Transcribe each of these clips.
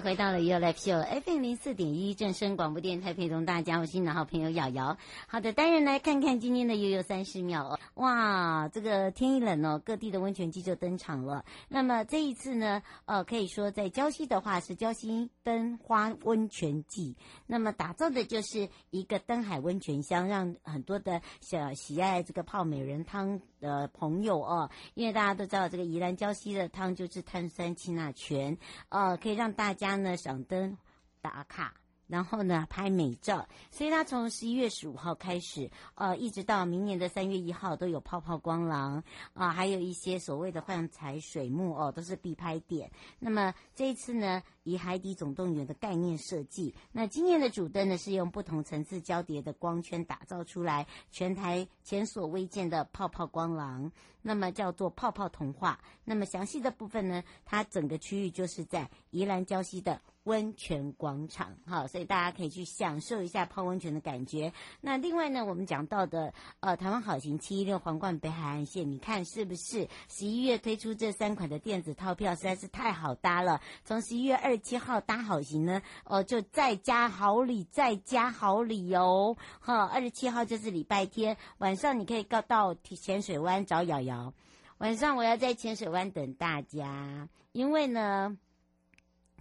回到了 You Live Show FM 零四点一正声广播电台，陪同大家，我是你的好朋友瑶瑶。好的，当然来看看今天的悠悠三十秒哦。哇，这个天一冷哦，各地的温泉季就登场了。那么这一次呢，呃，可以说在礁溪的话是礁溪灯花温泉季。那么打造的就是一个灯海温泉乡，让很多的小喜爱这个泡美人汤的朋友哦，因为大家都知道这个宜兰礁溪的汤就是碳酸氢钠泉，呃，可以让大家他呢赏灯打卡，然后呢拍美照，所以他从十一月十五号开始，呃，一直到明年的三月一号都有泡泡光廊啊，还有一些所谓的幻彩水幕哦，都是必拍点。那么这一次呢，以海底总动员的概念设计，那今年的主灯呢是用不同层次交叠的光圈打造出来，全台前所未见的泡泡光廊，那么叫做泡泡童话。那么详细的部分呢，它整个区域就是在宜兰礁溪的温泉广场，好，所以大家可以去享受一下泡温泉的感觉。那另外呢，我们讲到的呃台湾好行七一六皇冠北海岸线，你看是不是十一月推出这三款的电子套票实在是太好搭了？从十一月二七号搭好行呢，哦、就再加好礼，再加好礼哦。哈，二十七号就是礼拜天晚上，你可以告到浅水湾找瑶瑶。晚上我要在浅水湾等大家，因为呢。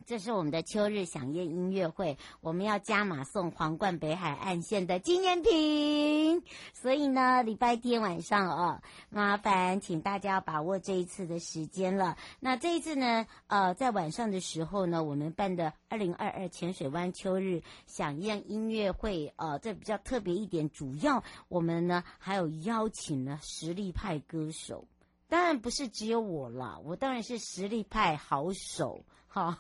这是我们的秋日饗宴音乐会，我们要加码送皇冠北海岸线的纪念品，所以呢，礼拜天晚上哦，麻烦请大家把握这一次的时间了。那这一次呢，呃，在晚上的时候呢，我们办的二零二二浅水湾秋日饗宴音乐会，呃，这比较特别一点，主要我们呢还有邀请了实力派歌手。当然不是只有我啦，我当然是实力派好手，哈，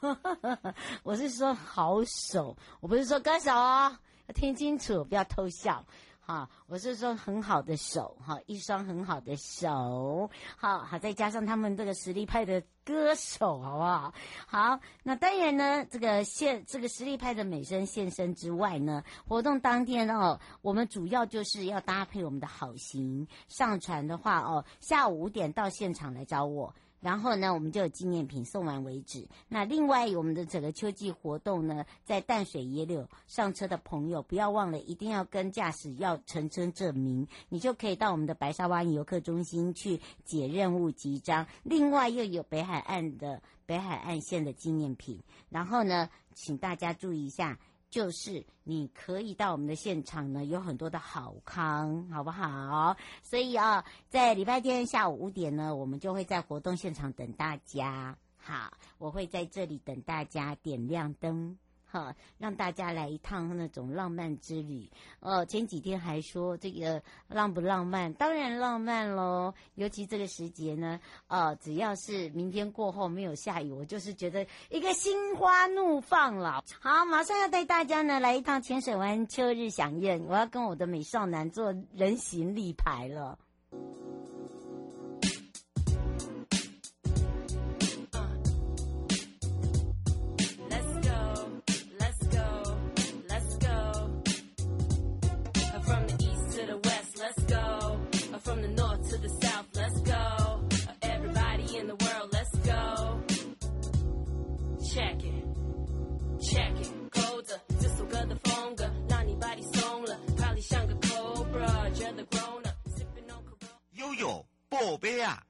我是说好手，我不是说歌手哦，要听清楚，不要偷笑。啊，我是说很好的手，哈，一双很好的手，好好再加上他们这个实力派的歌手，好不好？好，那当然呢，这个现这个实力派的美声现身之外呢，活动当天哦，我们主要就是要搭配我们的好行上传的话哦，下午五点到现场来找我。然后呢，我们就有纪念品送完为止。那另外，我们的整个秋季活动呢，在淡水野柳上车的朋友，不要忘了，一定要跟驾驶要乘车证明，你就可以到我们的白沙湾游客中心去解任务集章。另外，又有北海岸的北海岸线的纪念品。然后呢，请大家注意一下。就是你可以到我们的现场呢，有很多的好康，好不好？所以啊，在礼拜天下午五点呢，我们就会在活动现场等大家。好，我会在这里等大家点亮灯。让大家来一趟那种浪漫之旅。哦，前几天还说这个浪不浪漫？当然浪漫喽。尤其这个时节呢，呃，只要是明天过后没有下雨，我就是觉得一个心花怒放了。好，马上要带大家呢来一趟浅水湾秋日饗宴，我要跟我的美少男做人形立牌了。悠，宝贝啊！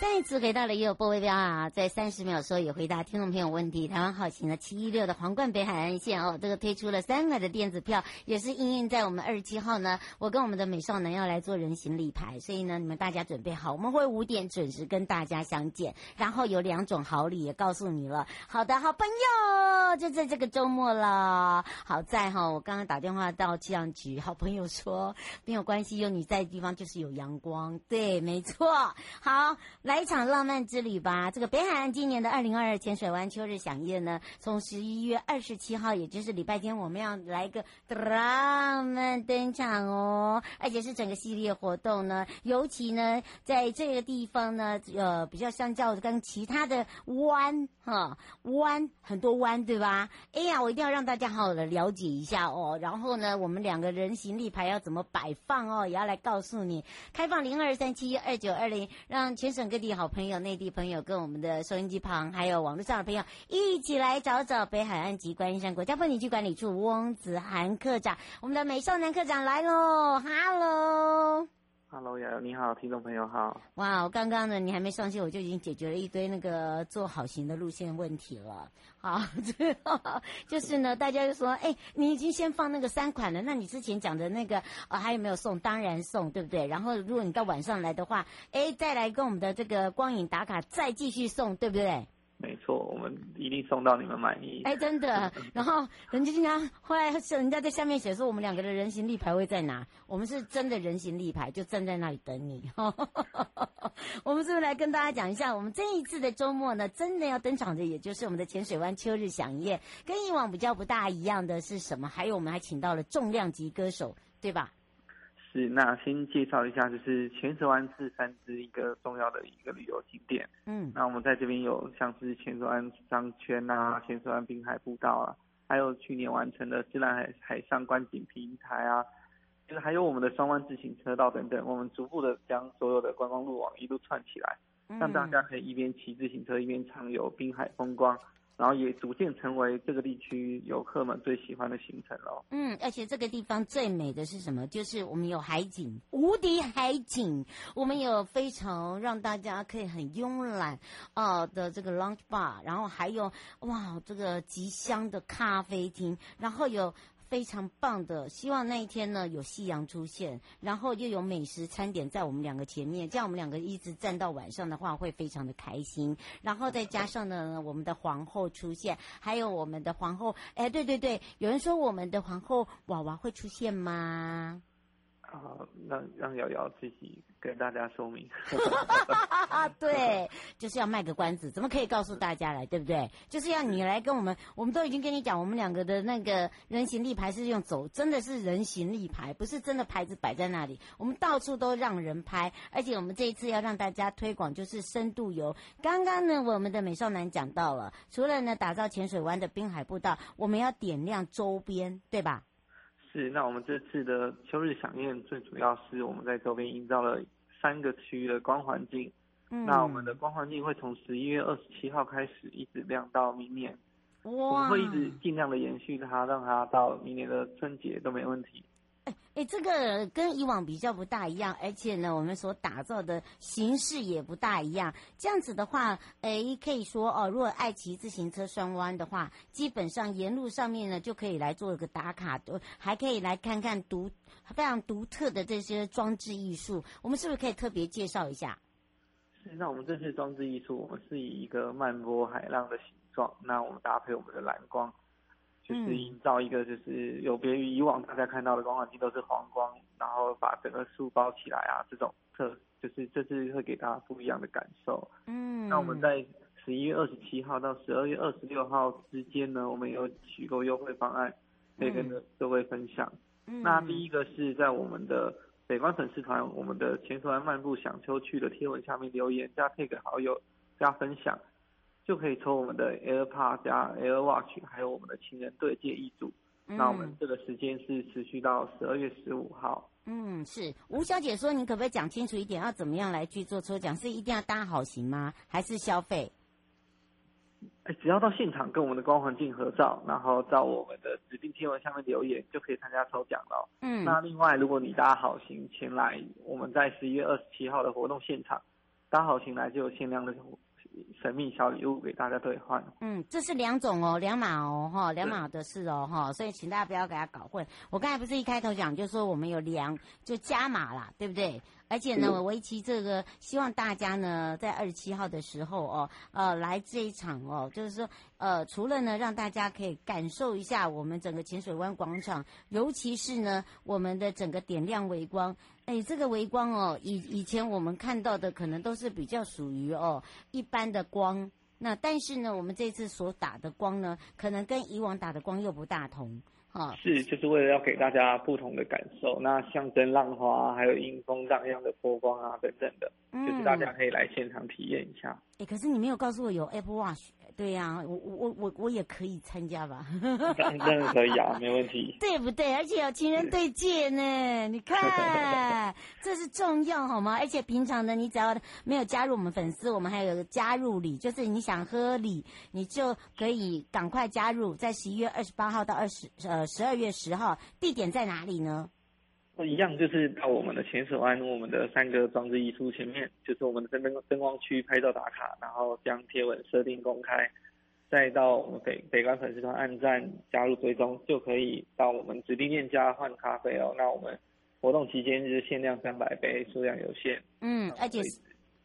再次回到了也有波微标啊，在三十秒的时候也回答听众朋友问题。台湾好行的七一六的皇冠北海岸线哦，这个推出了三块的电子票，也是应用在我们二十七号呢。我跟我们的美少男要来做人形立牌，所以呢，你们大家准备好，我们会五点准时跟大家相见。然后有两种好礼也告诉你了。好的，好朋友，就在这个周末了。好在哈，我刚刚打电话到气象局，好朋友说没有关系，有你在的地方就是有阳光。对，没错。好。来一场浪漫之旅吧！这个北海岸今年的二零二二浅水湾秋日饗宴呢，从十一月二十七号，也就是礼拜天，我们要来一个浪漫登场哦，而且是整个系列活动呢。尤其呢，在这个地方呢，呃，比较相较跟其他的湾哈湾很多湾，对吧？哎呀，我一定要让大家好好的了解一下哦。然后呢，我们两个人形立牌要怎么摆放哦，也要来告诉你。开放零二三七二九二零，让全省各地好朋友、内地朋友跟我们的收音机旁还有网络上的朋友一起来找找北海岸及观音山国家风景区管理处翁子涵科长，我们的美少男科长来喽，，Hello。Hello，瑶瑶你好，听众朋友好。哇，我刚刚呢，你还没上线，我就已经解决了一堆那个做好行的路线问题了。好，最后就是呢，大家就说，哎，你已经先放那个三款了，那你之前讲的那个、还有没有送？当然送，对不对？然后如果你到晚上来的话，哎，再来跟我们的这个光影打卡，再继续送，对不对？没错，我们一定送到你们满意。哎，真的。然后人家经常后来是人家在下面写说，我们两个的人形立牌会在哪？我们是真的人形立牌，就站在那里等你。我们是不是来跟大家讲一下，我们这一次的周末呢，真的要登场的，也就是我们的浅水湾秋日响宴，跟以往比较不大一样的是什么？还有我们还请到了重量级歌手，对吧？是，那先介绍一下，就是浅水湾是三支一个重要的一个旅游景点。嗯，那我们在这边有像是浅水湾商圈啊，浅水湾滨海步道啊，还有去年完成的自然海海上观景平台啊，就是还有我们的双湾自行车道等等，我们逐步的将所有的观光路网一路串起来，让大家可以一边骑自行车一边畅游滨海风光。然后也逐渐成为这个地区游客们最喜欢的行程了。嗯，而且这个地方最美的是什么？就是我们有海景，无敌海景。我们有非常让大家可以很慵懒啊的这个 lunch bar，然后还有哇这个极香的咖啡厅，然后有。非常棒的，希望那一天呢有夕阳出现，然后又有美食餐点在我们两个前面，这样我们两个一直站到晚上的话会非常的开心。然后再加上呢，我们的皇后出现，还有我们的皇后，哎，对对对，有人说我们的皇后娃娃会出现吗？啊，让让瑶瑶自己跟大家说明。对，就是要卖个关子，怎么可以告诉大家来，对不对？就是要你来跟我们，我们都已经跟你讲，我们两个的那个人形立牌是用走，真的是人形立牌，不是真的牌子摆在那里。我们到处都让人拍，而且我们这一次要让大家推广，就是深度游。刚刚呢，我们的美少男讲到了，除了呢打造浅水湾的滨海步道，我们要点亮周边，对吧？是，那我们这次的秋日响宴最主要是我们在周边营造了三个区域的光环境。嗯，那我们的光环境会从十一月二十七号开始一直亮到明年。哇！我们会一直尽量的延续它，让它到明年的春节都没问题。哎，这个跟以往比较不大一样，而且呢，我们所打造的形式也不大一样。这样子的话，哎，可以说哦，如果爱骑自行车双弯的话，基本上沿路上面呢就可以来做一个打卡，都还可以来看看独非常独特的这些装置艺术。我们是不是可以特别介绍一下？是，那我们这次装置艺术，我们是以一个漫波海浪的形状，那我们搭配我们的蓝光。就是营造一个，就是有别于以往大家看到的光环境都是黄光，然后把整个树包起来啊，这种特就是这次会给大家不一样的感受。嗯，那我们在十一月二十七号到十二月二十六号之间呢，我们有许多优惠方案可以跟各位分享。嗯，那第一个是在我们的北关粉丝团，我们的浅水湾漫步享秋去的贴文下面留言加 tag 好友加分享。就可以抽我们的 AirPod 加 AirWatch，还有我们的情人对戒一组。嗯、那我们这个时间是持续到十二月十五号。嗯，是吴小姐说，你可不可以讲清楚一点，要怎么样来去做抽奖？是一定要搭好行吗？还是消费？哎，只要到现场跟我们的光环境合照，然后到我们的指定贴文下面留言，就可以参加抽奖了。嗯，那另外，如果你搭好行前来，我们在十一月二十七号的活动现场搭好行来，就有限量的。神秘小礼物给大家兑换。嗯，这是两种哦，两码哦，哈，两码的事哦，哈，所以请大家不要给他搞混。我刚才不是一开头讲，就说我们有两，就加码啦，对不对？而且呢，我为期这个，希望大家呢，在二十七号的时候哦，呃，来这一场哦，就是说，呃，除了呢，让大家可以感受一下我们整个浅水湾广场，尤其是呢，我们的整个点亮微光。哎，这个微光哦，以以前我们看到的可能都是比较属于哦一般的光，那但是呢，我们这次所打的光呢，可能跟以往打的光又不大同。啊，是，就是为了要给大家不同的感受，那象征浪花，还有迎风荡漾的波光啊，等等的，嗯，就是大家可以来现场体验一下。哎，可是你没有告诉我有 Apple Watch。对呀、啊，我我我我也可以参加吧？当然可以啊，没问题。对不对？而且有情人对戒呢，你看，这是重要好吗？而且平常呢，你只要没有加入我们粉丝，我们还有个加入礼，就是你想喝礼，你就可以赶快加入，在十一月二十八号到二十呃十二月十号，地点在哪里呢？一样，就是到我们的浅水湾，我们的三个装置艺术前面，就是我们的灯灯光区拍照打卡，然后将贴文设定公开，再到我们北北关粉丝团按赞加入追踪，就可以到我们指定店家换咖啡哦。那我们活动期间就是限量三百杯，数量有限。嗯，而且。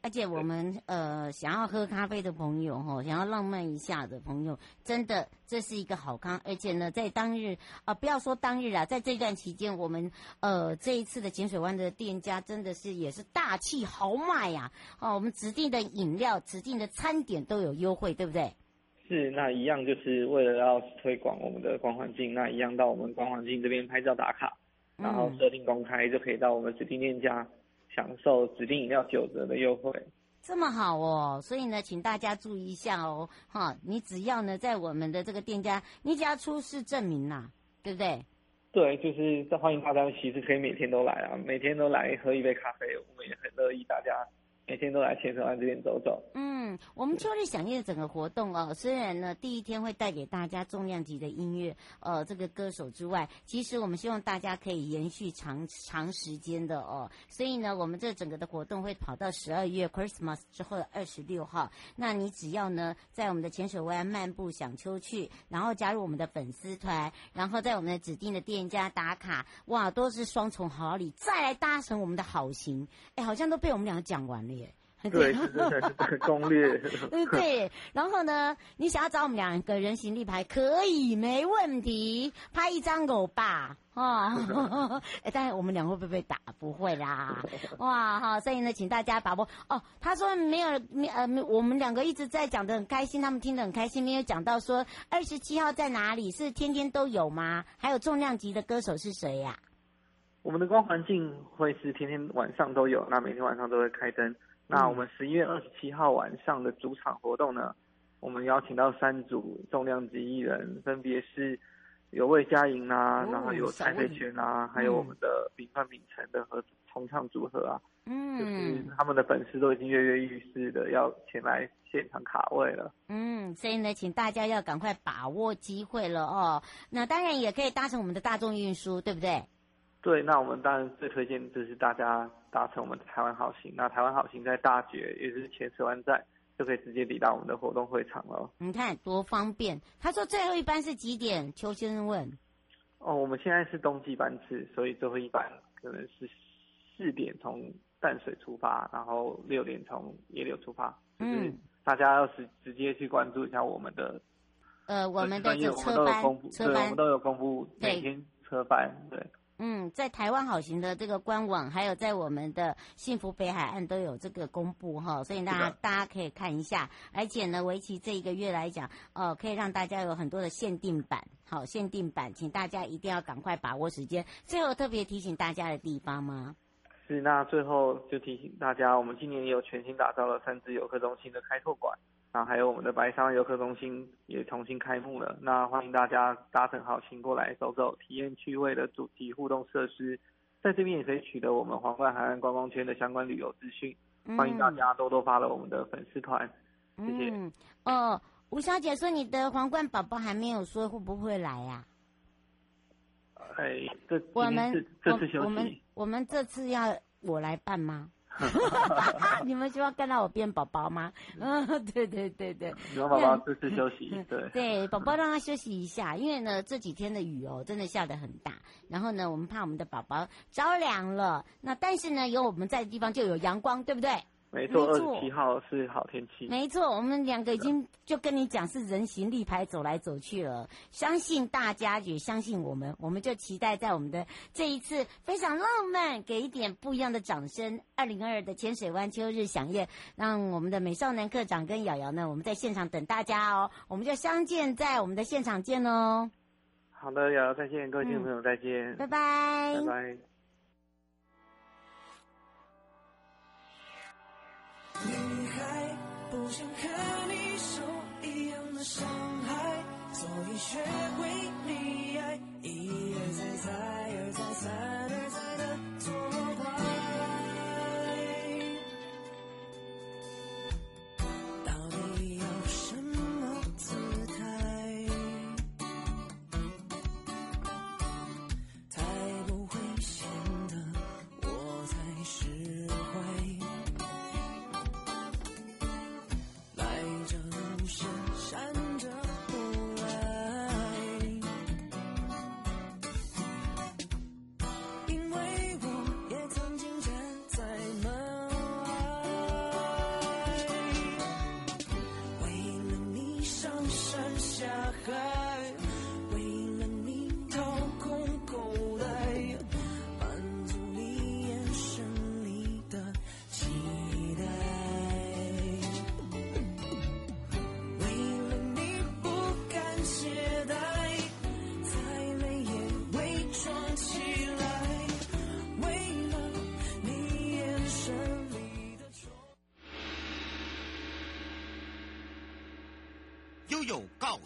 而且我们呃想要喝咖啡的朋友哈，想要浪漫一下的朋友，真的这是一个好康。而且呢，在当日啊、呃，不要说当日啊，在这段期间，我们呃这一次的浅水湾的店家真的是也是大气豪迈呀！哦，我们指定的饮料、指定的餐点都有优惠，对不对？是，那一样就是为了要推广我们的光环境，那一样到我们光环境这边拍照打卡，然后设定公开，就可以到我们指定店家。享受指定饮料九折的优惠，这么好哦！所以呢，请大家注意一下哦，哈，你只要呢在我们的这个店家，你只要出示证明呐，对不对？对，就是欢迎大家，其实可以每天都来啊，每天都来喝一杯咖啡，我们也很乐意大家。每天都来浅水湾这边走走。嗯，我们秋日饗宴整个活动哦，虽然呢第一天会带给大家重量级的音乐，呃，这个歌手之外，其实我们希望大家可以延续长长时间的哦。所以呢，我们这整个的活动会跑到十二月 Christmas 之后的二十六号。那你只要呢在我们的浅水湾漫步想秋去，然后加入我们的粉丝团，然后在我们的指定的店家打卡，哇，都是双重好礼，再来搭乘我们的好行，哎，好像都被我们两个讲完了。对，是这才是攻略。对 对，然后呢，你想要找我们两个人形立牌，可以，没问题，拍一张狗吧，哦。哎，但是我们俩会不会被打？不会啦。哇，好，所以呢，请大家把握。哦，他说没有，没呃，我们两个一直在讲的很开心，他们听得很开心，没有讲到说二十七号在哪里？是天天都有吗？还有重量级的歌手是谁呀？我们的光环境会是天天晚上都有，那每天晚上都会开灯。那我们十一月二十七号晚上的主场活动呢，我们邀请到三组重量级艺人，分别是有魏佳莹啊，然后有蔡佩泉啊，还有我们的秉范秉承的合重唱组合啊，嗯，就是他们的粉丝都已经跃跃欲试的要前来现场卡位了。嗯，所以呢，请大家要赶快把握机会了哦。那当然也可以搭乘我们的大众运输，对不对？对，那我们当然最推荐就是大家搭乘我们的台湾好行。那台湾好行在大觉，也就是浅水湾站，就可以直接抵达我们的活动会场了。你看多方便。他说最后一班是几点？邱先生问。哦，我们现在是冬季班次，所以最后一班可能是四点从淡水出发，然后六点从野柳出发。就是大家要是直接去关注一下我们的，呃，我们的车班，车班，对，我们都有公布每天车班，对。对嗯，在台湾好行的这个官网，还有在我们的幸福北海岸都有这个公布哈，所以大家大家可以看一下。而且呢，为期这一个月来讲，哦、呃，可以让大家有很多的限定版，好，限定版，请大家一定要赶快把握时间。最后特别提醒大家的地方吗？是，那最后就提醒大家，我们今年也有全新打造了三芝游客中心的开拓馆。然后还有我们的白沙湾游客中心也重新开幕了，那欢迎大家搭乘好行过来走走，体验趣味的主题互动设施，在这边也可以取得我们皇冠海岸观光圈的相关旅游资讯。嗯、欢迎大家多多发了我们的粉丝团，谢谢。嗯、哦，吴小姐说你的皇冠宝宝还没有说会不会来呀、啊？哎，这我们这次休息，我们我们这次要我来办吗？你们希望看到我变宝宝吗？嗯，对对对对。希望宝宝这次休息，对。对，宝宝让他休息一下，因为呢这几天的雨哦，真的下得很大。然后呢，我们怕我们的宝宝着凉了。那但是呢，有我们在的地方就有阳光，对不对？没错，二十七号是好天气。没错，我们两个已经就跟你讲是人形立牌走来走去了。相信大家也相信我们，我们就期待在我们的这一次非常浪漫，给一点不一样的掌声。二零二二的浅水湾秋日饗宴，让我们的美少男课长跟瑶瑶呢，我们在现场等大家哦。我们就相见在我们的现场见哦。好的，瑶瑶再见，各位听众朋友再见，嗯，拜拜，拜拜。想和你受一样的伤害，所以学会溺爱，一而再，再而再，三而下海，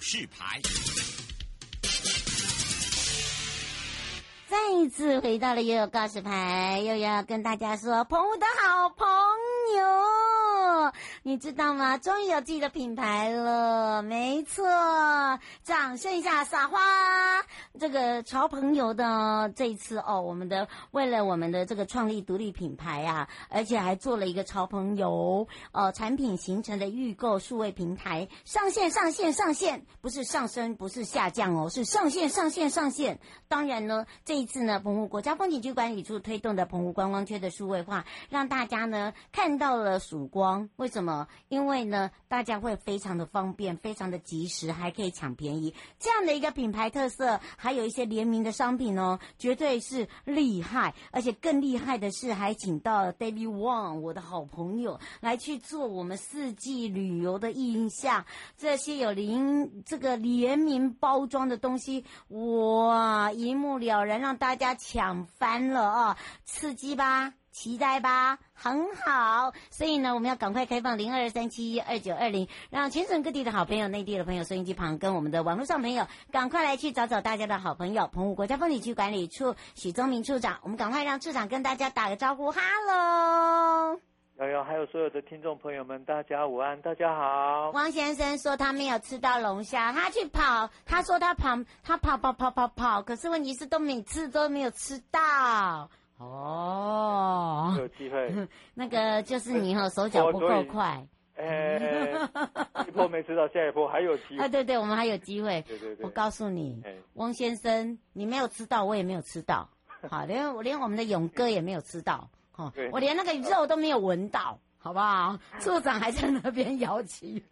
示牌，再一次回到了悠悠告示牌，又要跟大家说，澎湖的好朋友，你知道吗？终于有自己的品牌了，没错，掌声一下撒花。这个潮朋友的这一次哦，我们的为了我们的这个创立独立品牌啊，而且还做了一个潮朋友呃产品形成的预购数位平台上线上线上线，不是上升不是下降哦，是上线上线上线。当然呢，这一次呢，澎湖国家风景区管理处推动的澎湖观光圈的数位化，让大家呢看到了曙光。为什么？因为呢，大家会非常的方便，非常的及时，还可以抢便宜。这样的一个品牌特色。还有一些联名的商品哦，绝对是厉害，而且更厉害的是，还请到了 David Wang 我的好朋友来去做我们四季旅游的印象。这些有联这个联名包装的东西，哇，一目了然，让大家抢翻了啊、刺激吧！期待吧，很好。所以呢，我们要赶快开放零二三七一二九二零，让全省各地的好朋友、内地的朋友、收音机旁跟我们的网络上朋友，赶快来去找找大家的好朋友——澎湖国家风景区管理处许宗明处长。我们赶快让处长跟大家打个招呼，哈喽！瑶瑶，还有所有的听众朋友们，大家午安，大家好。汪先生说他没有吃到龙虾，他去跑，他说他跑，他跑跑跑跑跑，可是问题是都每次都没有吃到。哦，有机会，那个就是你哈手脚不够快，哎，一波没吃到，下一波还有机会。啊，对对，我们还有机会。对对对，我告诉你，汪先生，你没有吃到，我也没有吃到，好，连我连我们的勇哥也没有吃到，哈，我连那个肉都没有闻到。好不好？处长还在那边摇旗，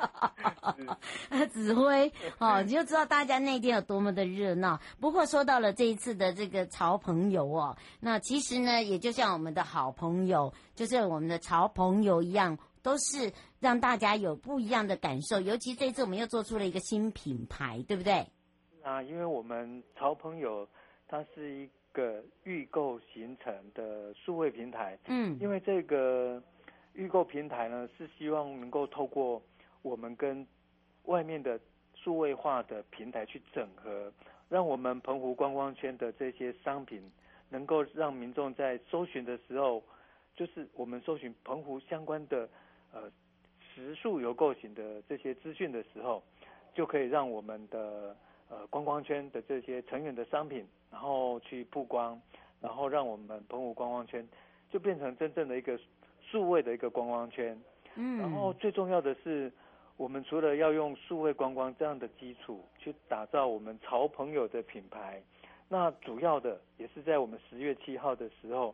指挥哦，你就知道大家那天有多么的热闹。不过说到了这一次的这个潮朋友哦，那其实呢，也就像我们的好朋友，就是我们的潮朋友一样，都是让大家有不一样的感受。尤其这一次我们又做出了一个新品牌，对不对？啊，因为我们潮朋友它是一个预购形成的数位平台，嗯，因为这个。预购平台呢，是希望能够透过我们跟外面的数位化的平台去整合，让我们澎湖观光圈的这些商品，能够让民众在搜寻的时候，就是我们搜寻澎湖相关的呃食宿游购型的这些资讯的时候，就可以让我们的呃观光圈的这些成员的商品，然后去曝光，然后让我们澎湖观光圈就变成真正的一个。数位的一个观光圈，嗯，然后最重要的是，我们除了要用数位观光这样的基础去打造我们潮朋友的品牌，那主要的也是在我们十月七号的时候，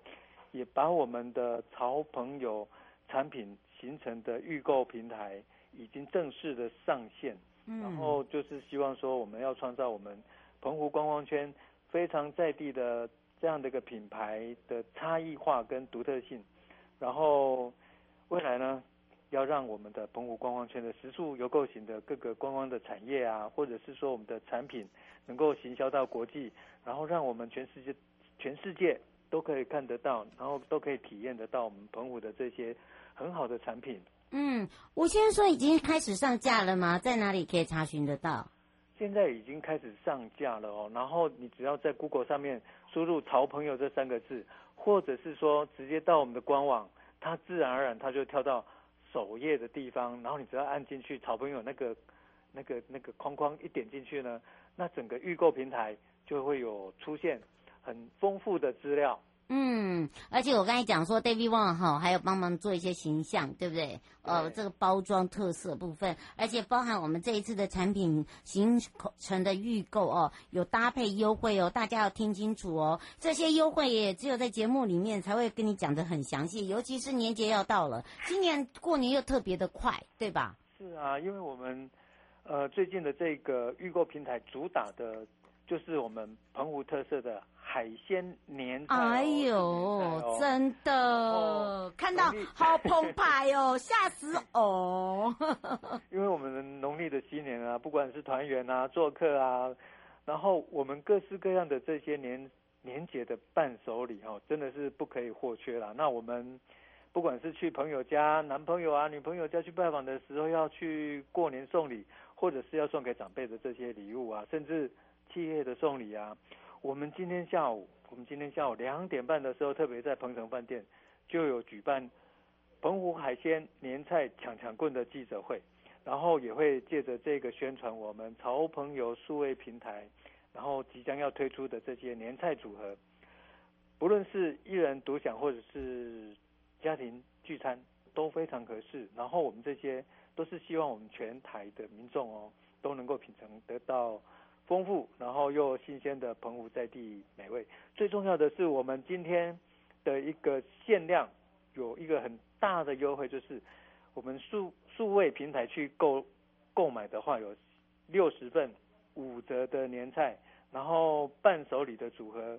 也把我们的潮朋友产品形成的预购平台已经正式的上线，嗯，然后就是希望说我们要创造我们澎湖观光圈非常在地的这样的一个品牌的差异化跟独特性，然后未来呢，要让我们的澎湖观光圈的食宿游购型的各个观光的产业啊，或者是说我们的产品能够行销到国际，然后让我们全世界全世界都可以看得到，然后都可以体验得到我们澎湖的这些很好的产品。嗯，我先说已经开始上架了吗？在哪里可以查询得到？现在已经开始上架了哦，然后你只要在 Google 上面输入“潮朋友”这三个字，或者是说直接到我们的官网，它自然而然它就跳到首页的地方，然后你只要按进去“草朋友”那个那个那个框框一点进去呢，那整个预购平台就会有出现很丰富的资料。嗯，而且我刚才讲说，David Wang 哈，还有帮忙做一些形象，对不对？呃，这个包装特色部分，而且包含我们这一次的产品形成的预购哦，有搭配优惠哦，大家要听清楚哦。这些优惠也只有在节目里面才会跟你讲的很详细，尤其是年节要到了，今年过年又特别的快，对吧？是啊，因为我们呃最近的这个预购平台主打的就是我们澎湖特色的。海鲜年菜，哎呦，哦、真的、哦、看到好澎湃哦，吓死哦！因为我们的农历的新年啊，不管是团圆啊、做客啊，然后我们各式各样的这些年年节的伴手礼哦，真的是不可以或缺啦。那我们不管是去朋友家、男朋友啊、女朋友家去拜访的时候，要去过年送礼，或者是要送给长辈的这些礼物啊，甚至企业的送礼啊。我们今天下午，我们今天下午两点半的时候，特别在鹏城饭店就有举办澎湖海鲜年菜抢抢棍的记者会，然后也会借着这个宣传我们潮朋友数位平台，然后即将要推出的这些年菜组合，不论是一人独享或者是家庭聚餐都非常合适。然后我们这些都是希望我们全台的民众哦都能够品尝得到。丰富，然后又新鲜的澎湖在地美味。最重要的是，我们今天的一个限量有一个很大的优惠，就是我们数数位平台去购购买的话，有六十份五折的年菜，然后伴手礼的组合，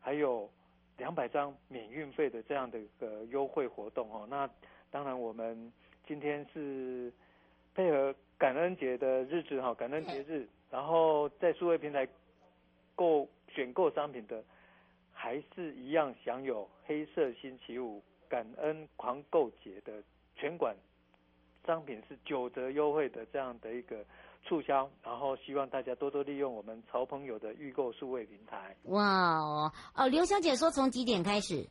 还有两百张免运费的这样的一个优惠活动哦。那当然，我们今天是配合感恩节的日子哈，感恩节日。然后在数位平台购选购商品的，还是一样享有黑色星期五感恩狂购节的全馆商品是九折优惠的这样的一个促销，然后希望大家多多利用我们潮朋友的预购数位平台。哇哦，哦，刘小姐说从几点开始？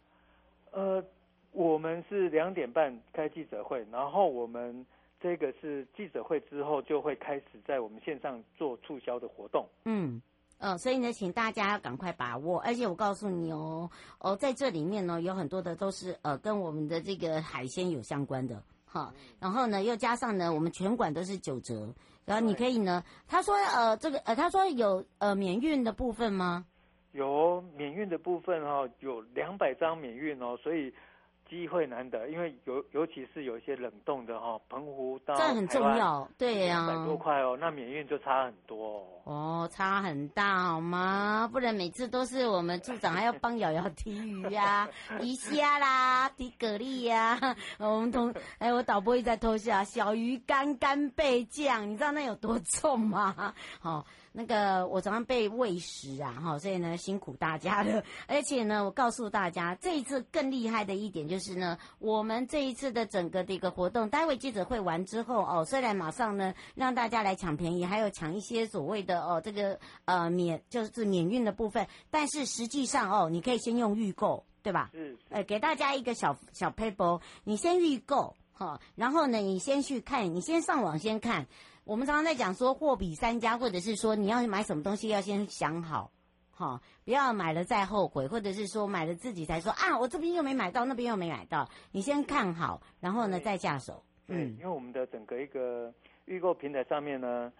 呃，我们是两点半开记者会，然后我们。这个是记者会之后就会开始在我们线上做促销的活动。嗯，呃，所以呢，请大家要赶快把握。而且我告诉你哦，哦，在这里面呢，有很多的都是呃跟我们的这个海鲜有相关的哈。然后呢，又加上呢，我们全馆都是九折。然后你可以呢，他说呃这个呃他说有呃免运的部分吗？有免运的部分哦，有两百张免运哦，所以。机会难得，因为尤尤其是有一些冷冻的哈，澎湖到这很重要，对呀，两百多块哦，那免运就差很多哦。哦，差很大好吗？不然每次都是我们处长还要帮瑶瑶提鱼呀、啊、提虾啦、提蛤蜊呀。我们同 哎，我导播一直在偷笑，小鱼干干贝酱，你知道那有多重吗？好。那个我早上被喂食啊，哈，所以呢辛苦大家了。而且呢，我告诉大家，这一次更厉害的一点就是呢，我们这一次的整个的一个活动，待会记者会完之后哦，虽然马上呢让大家来抢便宜，还有抢一些所谓的哦这个呃免就是免运的部分，但是实际上哦，你可以先用预购，对吧？嗯。呃，给大家一个小小 paper，你先预购哈，然后呢，你先去看，你先上网先看。我们常常在讲说货比三家，或者是说你要买什么东西要先想好，哈，不要买了再后悔，或者是说买了自己才说啊，我这边又没买到，那边又没买到，你先看好，然后呢再下手。嗯，因为我们的整个一个预购平台上面呢，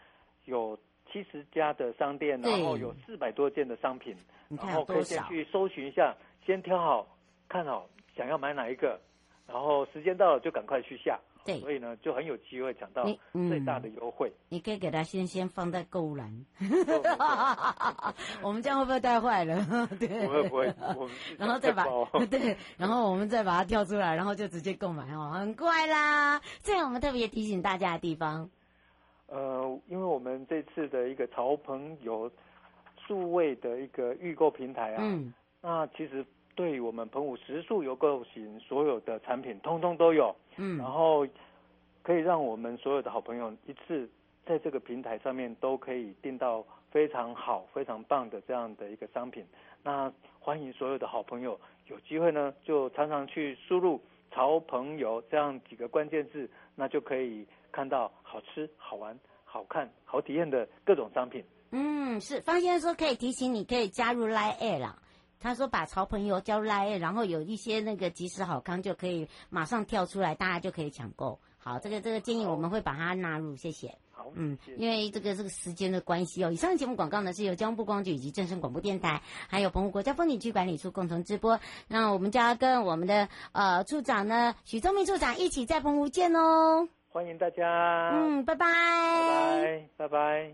有七十家的商店，然后有四百多件的商品，然后可以先去搜寻一下，先挑好看好想要买哪一个，然后时间到了就赶快去下。对，所以呢，就很有机会抢到最大的优惠。你可以给他先先放在购物篮，我们这样会不会带坏了？对，不会不会，我们 然后再把对，然后我们再把它跳出来，然后就直接购买哦，很快啦。这样我们特别提醒大家的地方，呃，因为我们这次的一个潮朋友数位的一个预购平台啊，嗯，那其实。对我们澎湖食宿游购型所有的产品，通通都有，嗯，然后可以让我们所有的好朋友一次在这个平台上面都可以订到非常好、非常棒的这样的一个商品。那欢迎所有的好朋友有机会呢，就常常去输入“潮朋友”这样几个关键字，那就可以看到好吃、好玩、好看、好体验的各种商品。嗯，是方先生说可以提醒你，可以加入 Line Air 啦。他说：“把潮朋友叫来然后有一些那个即时好康就可以马上跳出来，大家就可以抢购。好，这个这个建议我们会把它纳入，谢谢。好，嗯，因为这个这个时间的关系哦。以上的节目广告呢是由交通部光局以及正声广播电台，还有澎湖国家风景区管理处共同直播。那我们就要跟我们的呃处长呢许宗明处长一起在澎湖见哦。欢迎大家。嗯，拜拜。拜拜，拜拜。”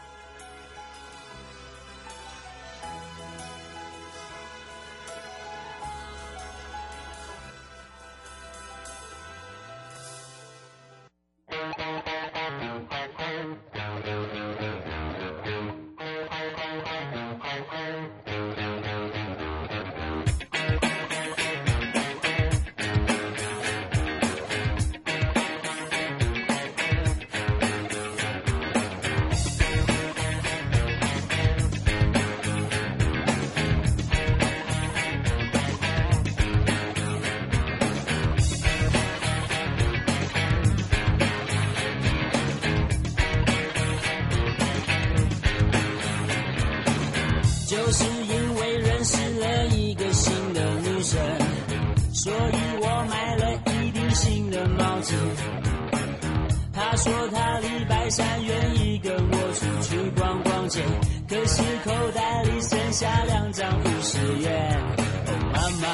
三愿意跟我出去逛逛街可是口袋里剩下两张五十元哦妈妈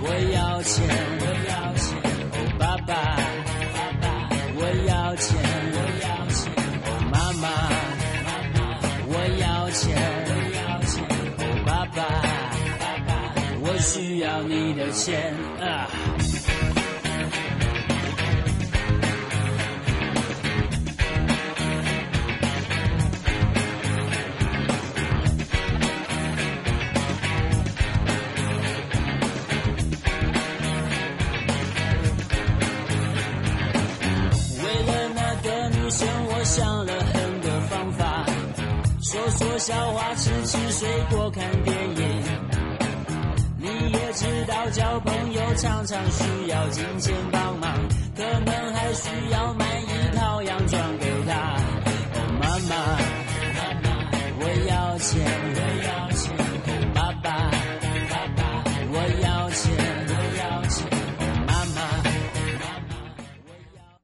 我要钱我要钱哦爸爸爸爸我要钱我要钱妈妈妈妈我要钱我要钱哦爸爸爸爸我需要你的钱小花吃吃水果看电影。你也知道交朋友常常需要金钱帮忙可能还需要买一套洋装给他哦妈妈妈妈我要钱。我要